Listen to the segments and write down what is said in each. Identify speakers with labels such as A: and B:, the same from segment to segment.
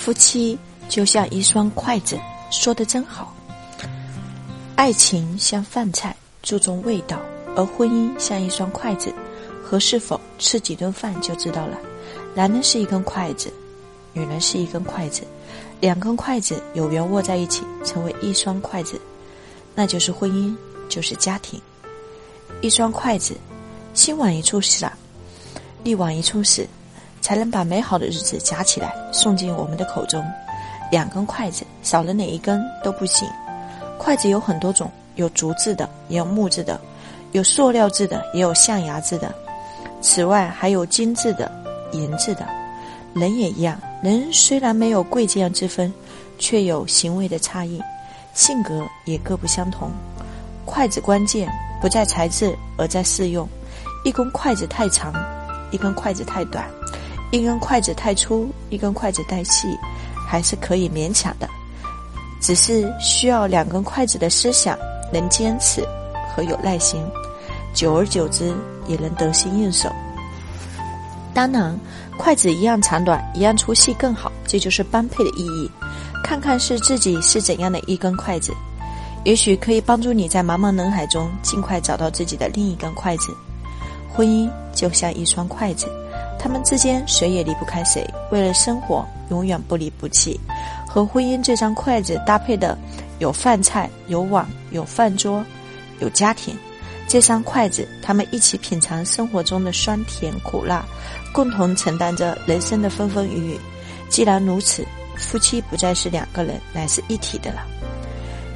A: 夫妻就像一双筷子，说的真好。爱情像饭菜，注重味道；而婚姻像一双筷子，合适否吃几顿饭就知道了。男人是一根筷子，女人是一根筷子，两根筷子有缘握在一起，成为一双筷子，那就是婚姻，就是家庭。一双筷子，心往一处撒，力往一处使，才能把美好的日子夹起来送进我们的口中。两根筷子，少了哪一根都不行。筷子有很多种，有竹制的，也有木质的，有塑料制的，也有象牙制的。此外，还有金制的、银制的。人也一样，人虽然没有贵贱之分，却有行为的差异，性格也各不相同。筷子关键不在材质，而在适用。一根筷子太长，一根筷子太短，一根筷子太粗，一根筷子太细，还是可以勉强的。只是需要两根筷子的思想，能坚持和有耐心，久而久之也能得心应手。当然，筷子一样长短，一样粗细更好，这就是般配的意义。看看是自己是怎样的一根筷子，也许可以帮助你在茫茫人海中尽快找到自己的另一根筷子。婚姻就像一双筷子，他们之间谁也离不开谁，为了生活，永远不离不弃。和婚姻这张筷子搭配的有饭菜、有碗、有饭桌、有家庭。这双筷子，他们一起品尝生活中的酸甜苦辣，共同承担着人生的风风雨雨。既然如此，夫妻不再是两个人，乃是一体的了。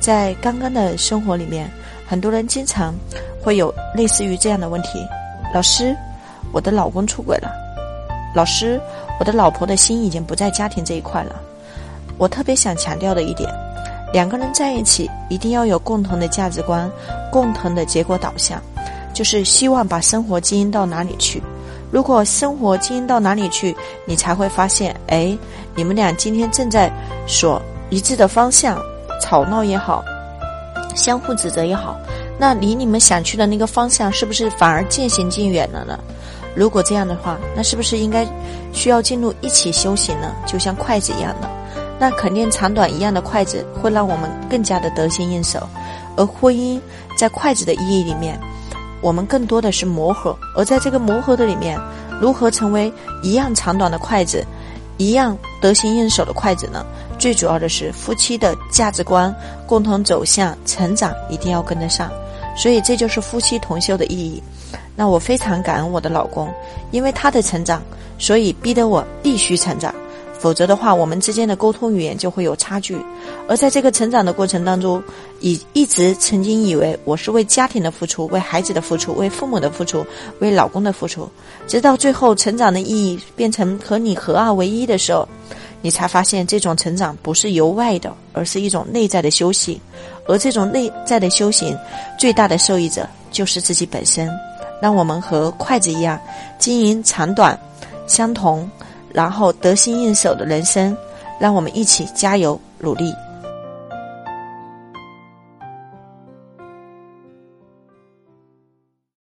A: 在刚刚的生活里面，很多人经常会有类似于这样的问题：老师，我的老公出轨了；老师，我的老婆的心已经不在家庭这一块了。我特别想强调的一点，两个人在一起一定要有共同的价值观，共同的结果导向，就是希望把生活经营到哪里去。如果生活经营到哪里去，你才会发现，哎，你们俩今天正在所一致的方向，吵闹也好，相互指责也好，那离你们想去的那个方向，是不是反而渐行渐远了呢？如果这样的话，那是不是应该需要进入一起修行呢？就像筷子一样的。那肯定长短一样的筷子会让我们更加的得心应手，而婚姻在筷子的意义里面，我们更多的是磨合，而在这个磨合的里面，如何成为一样长短的筷子，一样得心应手的筷子呢？最主要的是夫妻的价值观共同走向成长一定要跟得上，所以这就是夫妻同修的意义。那我非常感恩我的老公，因为他的成长，所以逼得我必须成长。否则的话，我们之间的沟通语言就会有差距。而在这个成长的过程当中，以一直曾经以为我是为家庭的付出、为孩子的付出、为父母的付出、为老公的付出，直到最后成长的意义变成和你合二为一的时候，你才发现这种成长不是由外的，而是一种内在的修行。而这种内在的修行，最大的受益者就是自己本身。让我们和筷子一样，经营长短相同。然后得心应手的人生，让我们一起加油努力。